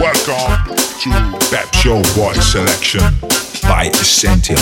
Welcome to Pep Show Boy Selection by Essentia.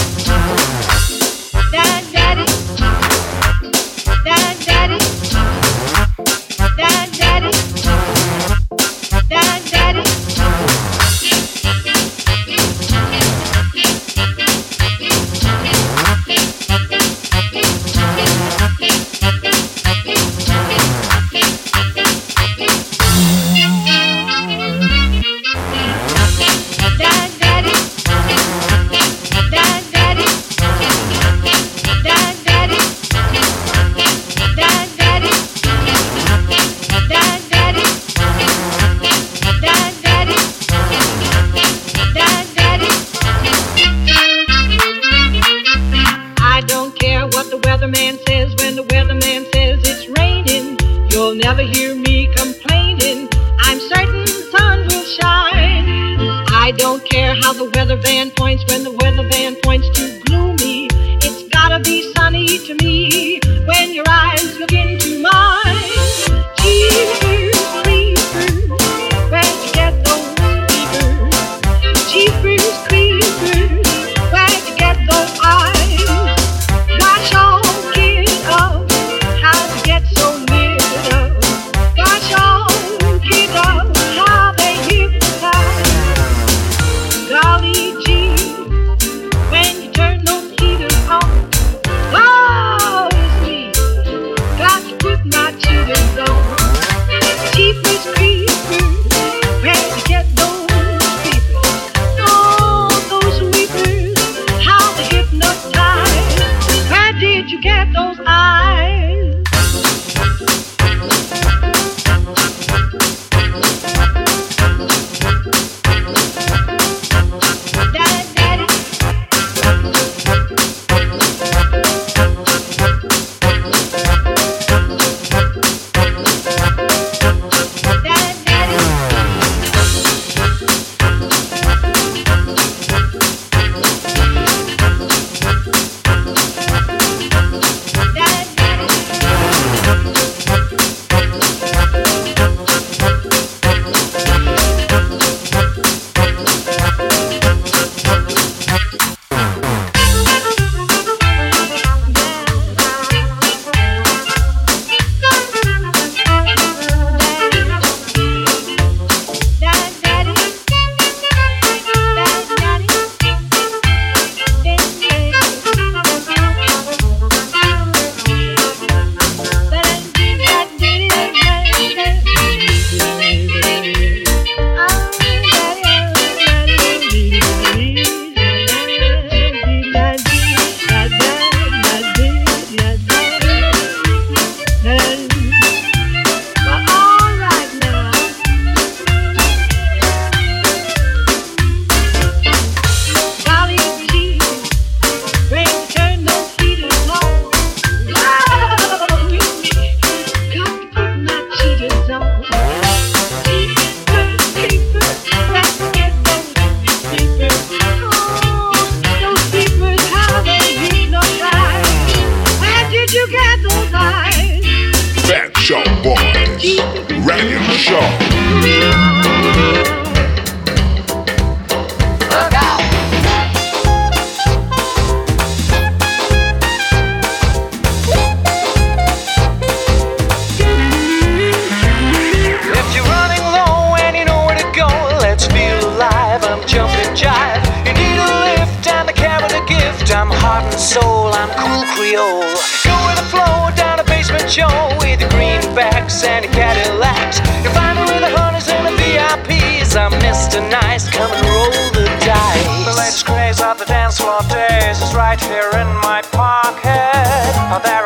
I'm cool Creole. Go with the flow down a basement show with the greenbacks and the Cadillacs. You find me with the hunters and the VIPs. I'm Mr. Nice, come and roll the dice. The latest craze of the dance floor days is right here in my pocket. Oh, there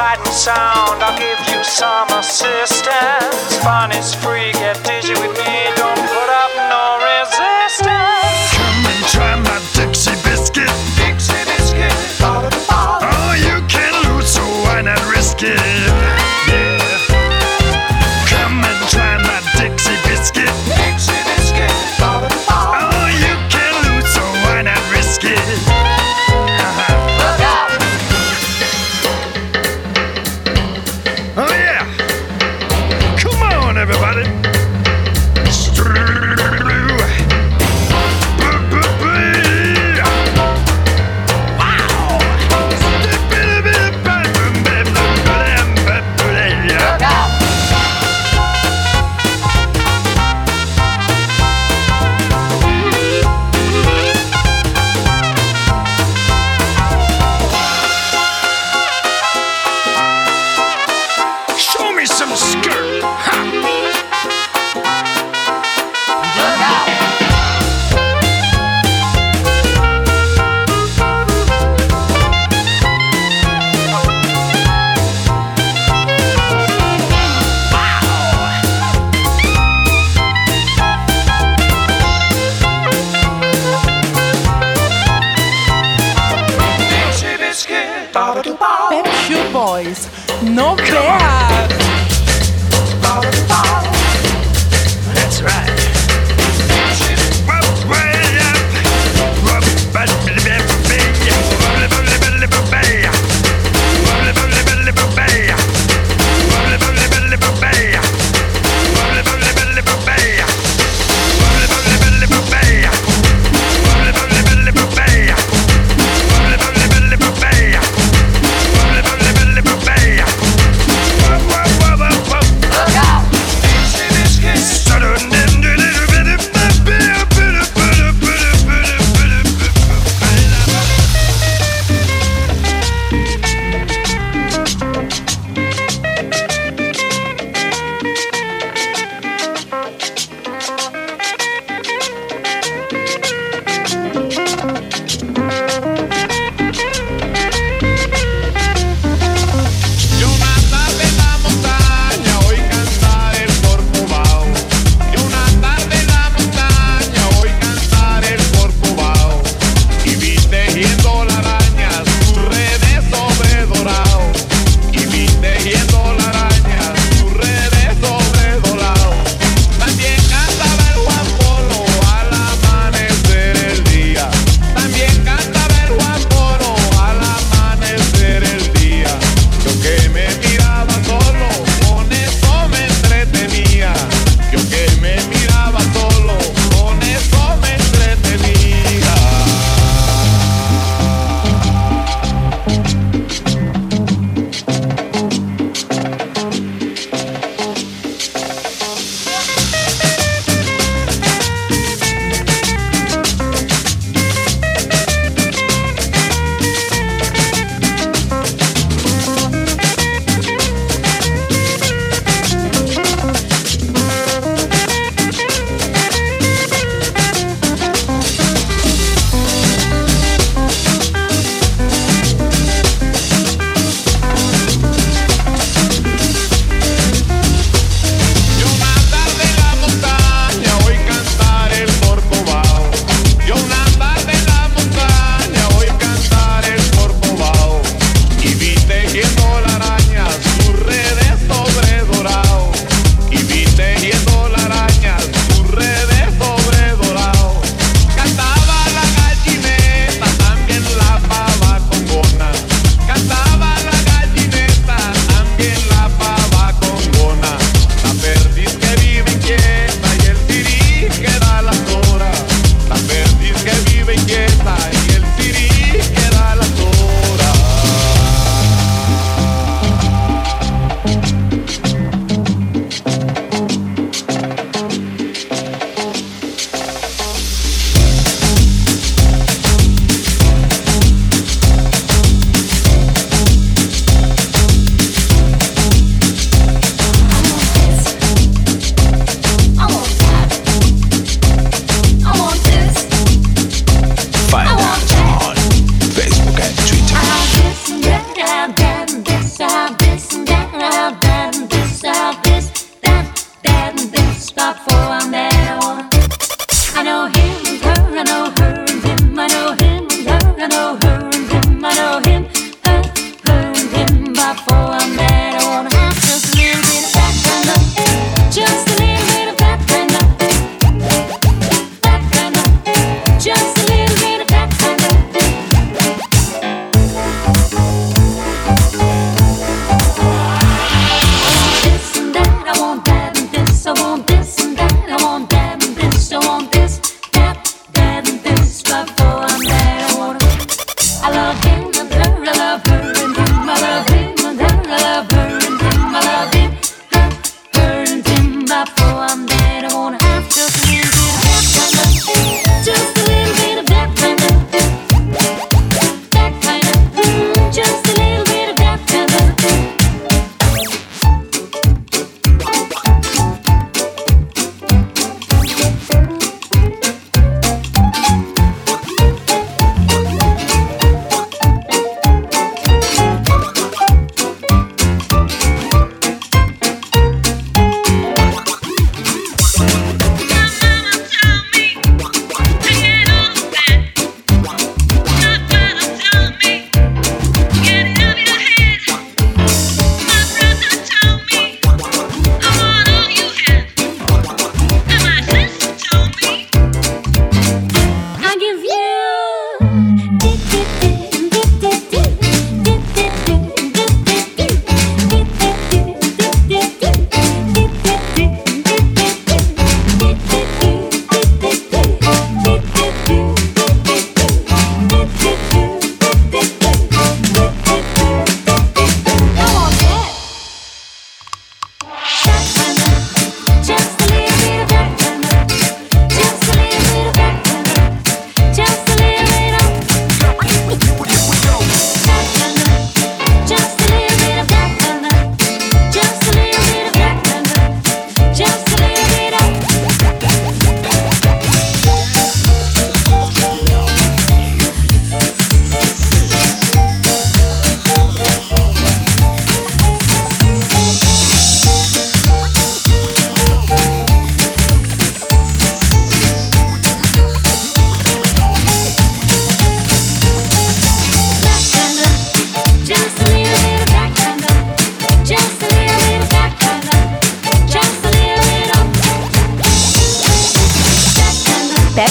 sight and sound. I'll give you some assistance. Fun is free.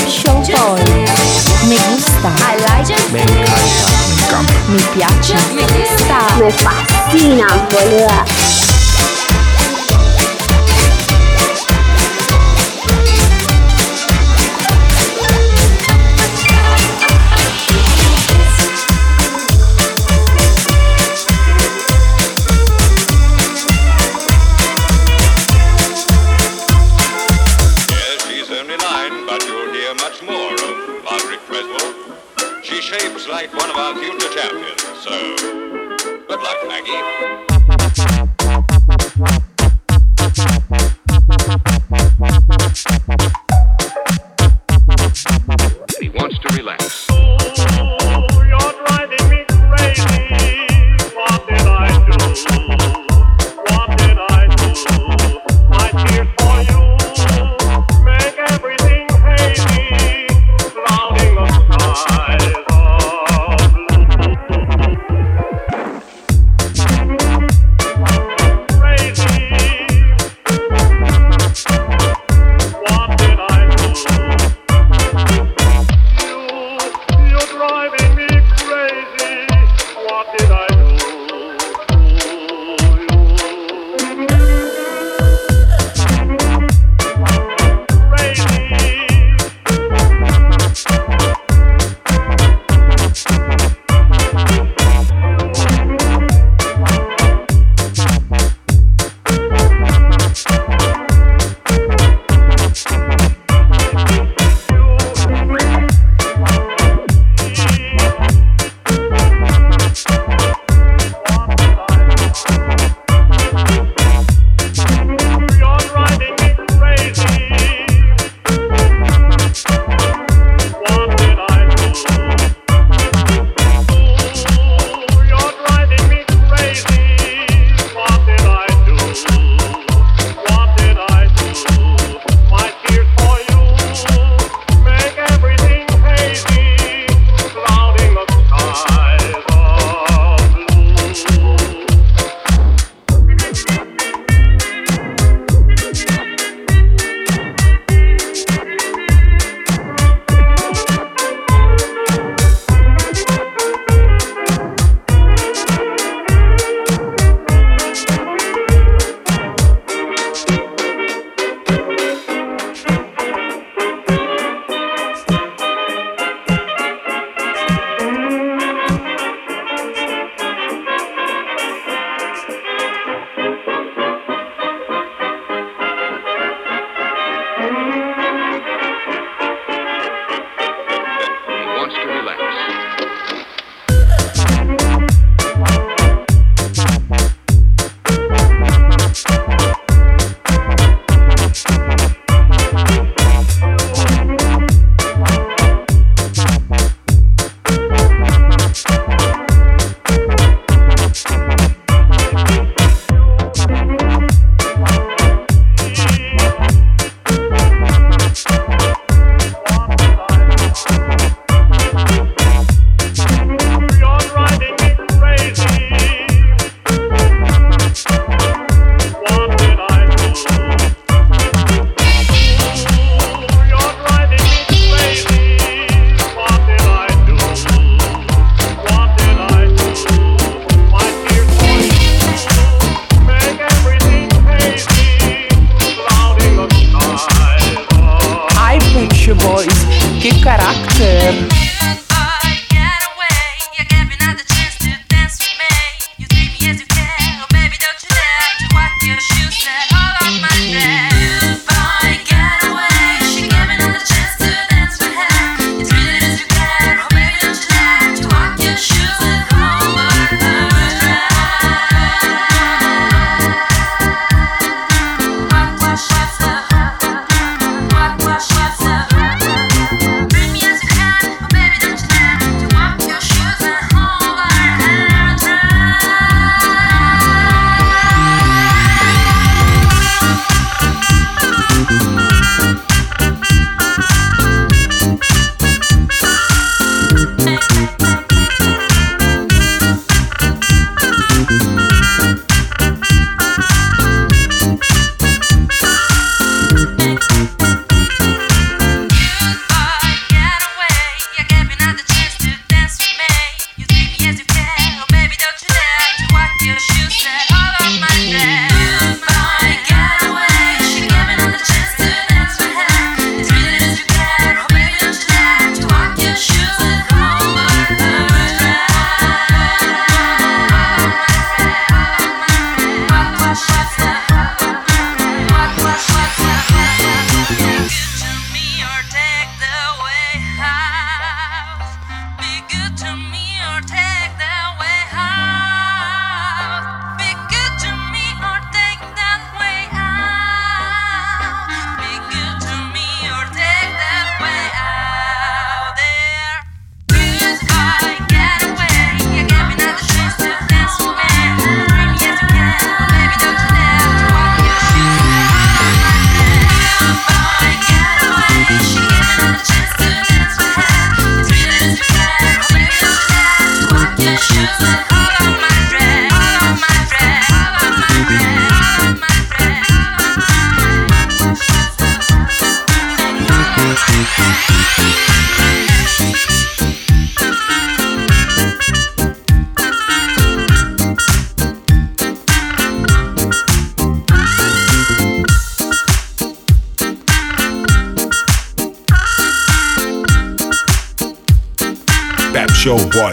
Boys. Me gusta. I like it. Me encanta. Me encanta. Mi piace. Me gusta. Me fascina, boluda.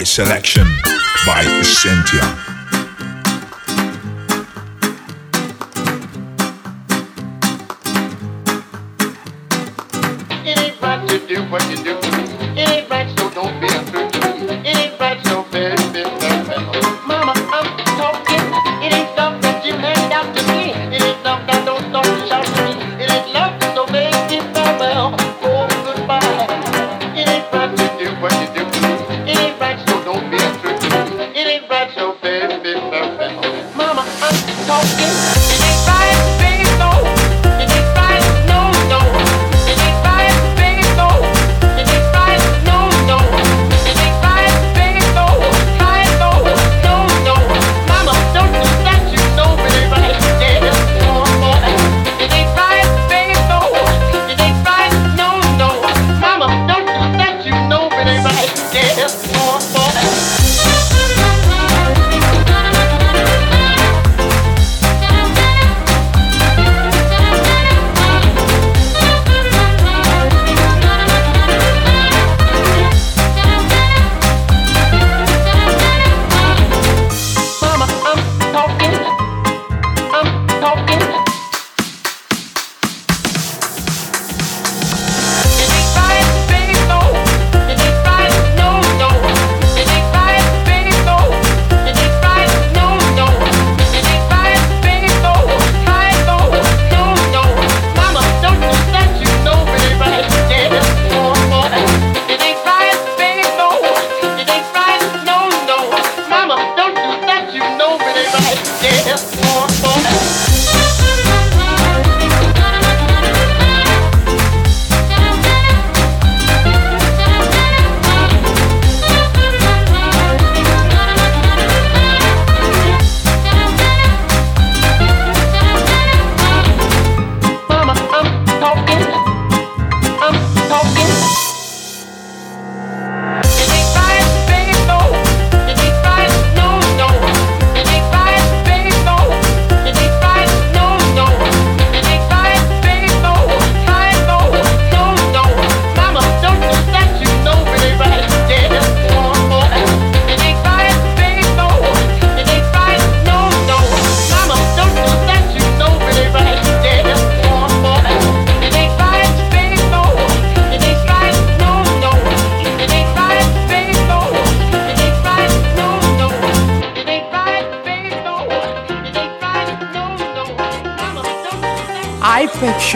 Selection by Essentia.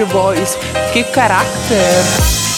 Boys. Que caráter!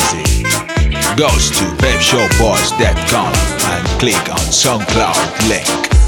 So. Goes to pepshowboys.com and click on SoundCloud link.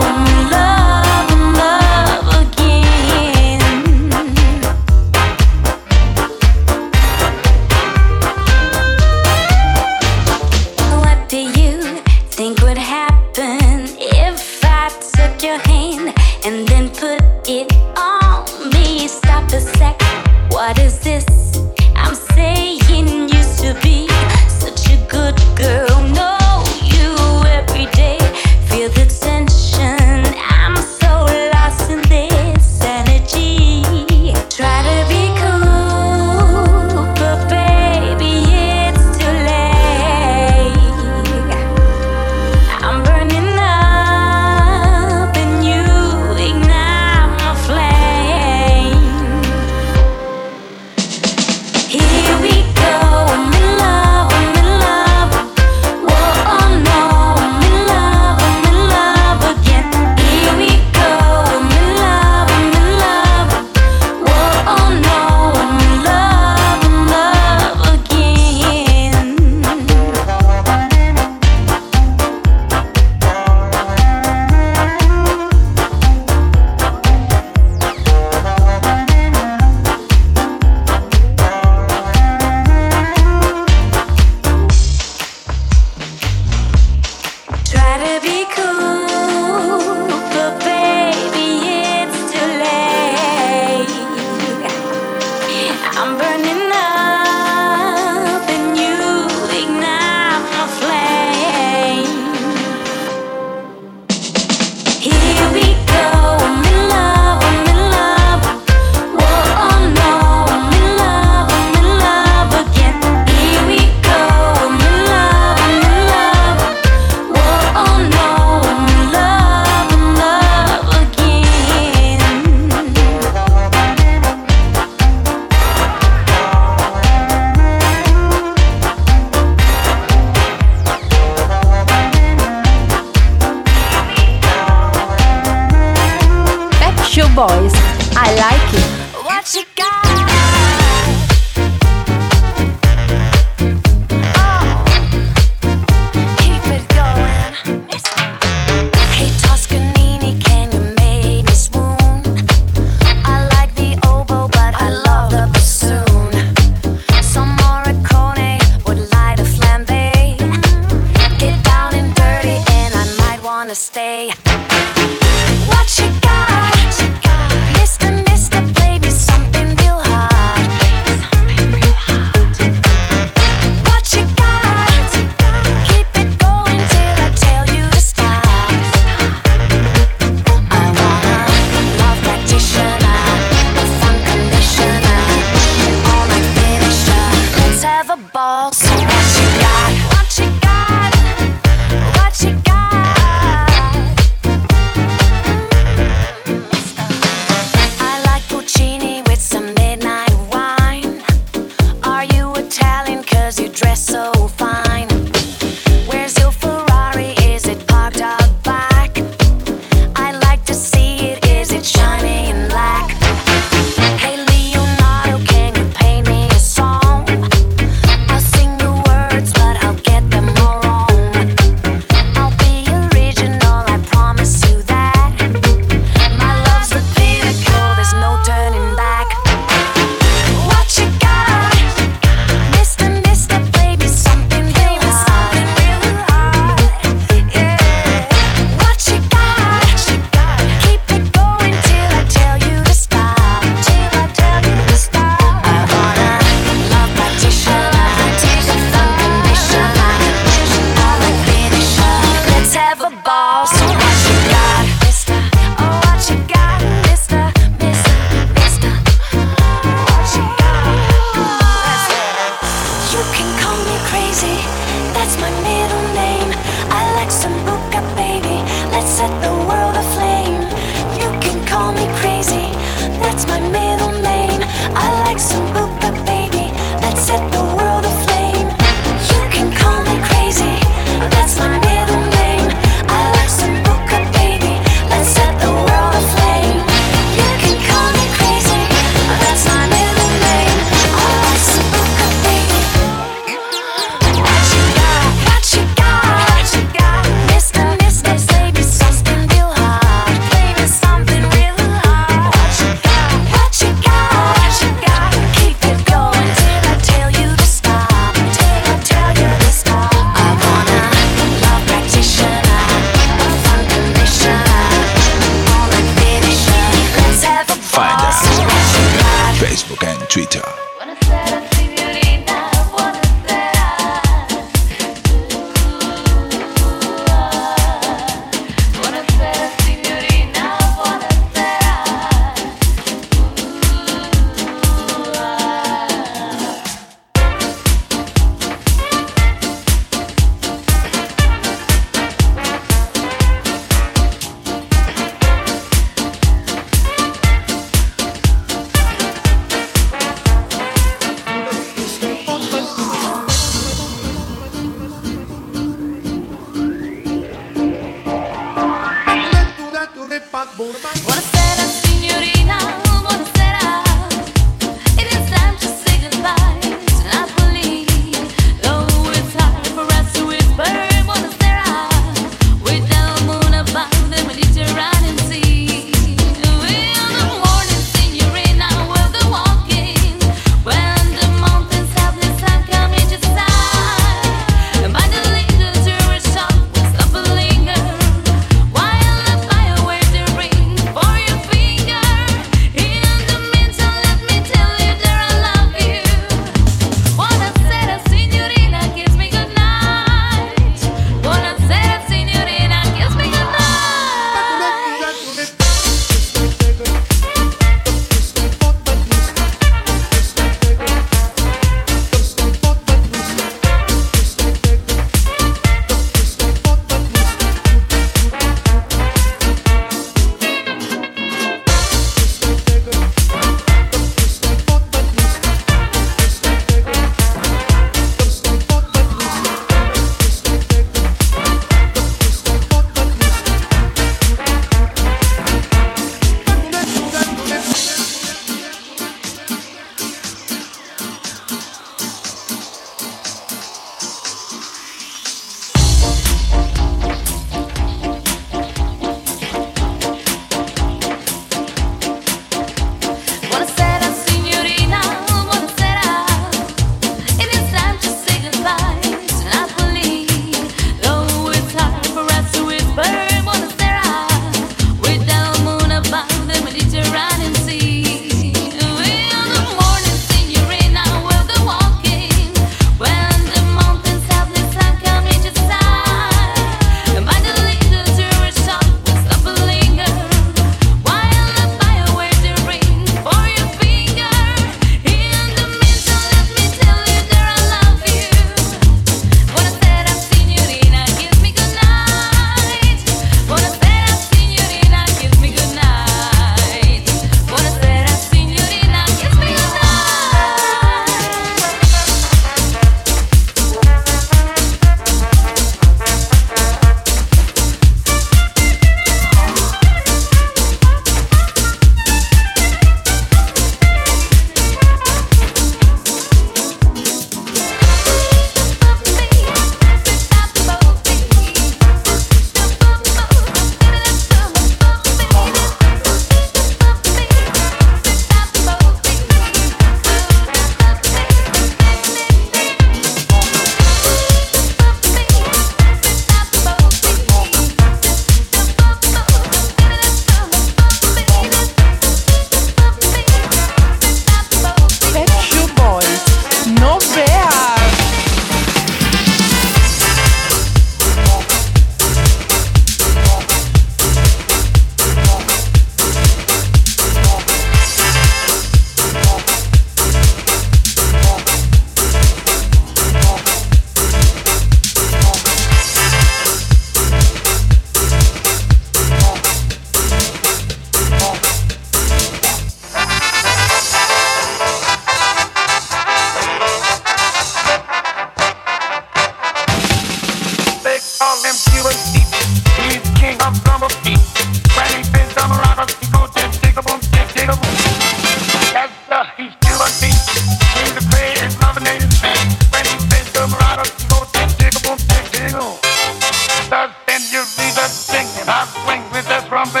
I swing with the trumpet.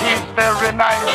He's very nice.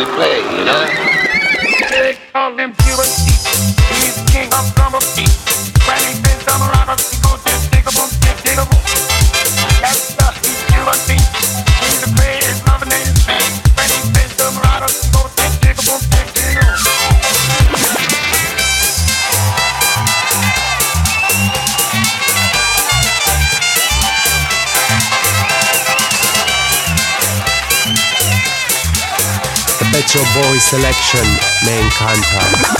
we play. Selection me encanta.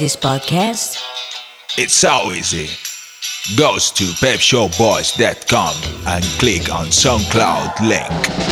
this podcast? It's so easy. Goes to pepshowboys.com and click on SoundCloud link.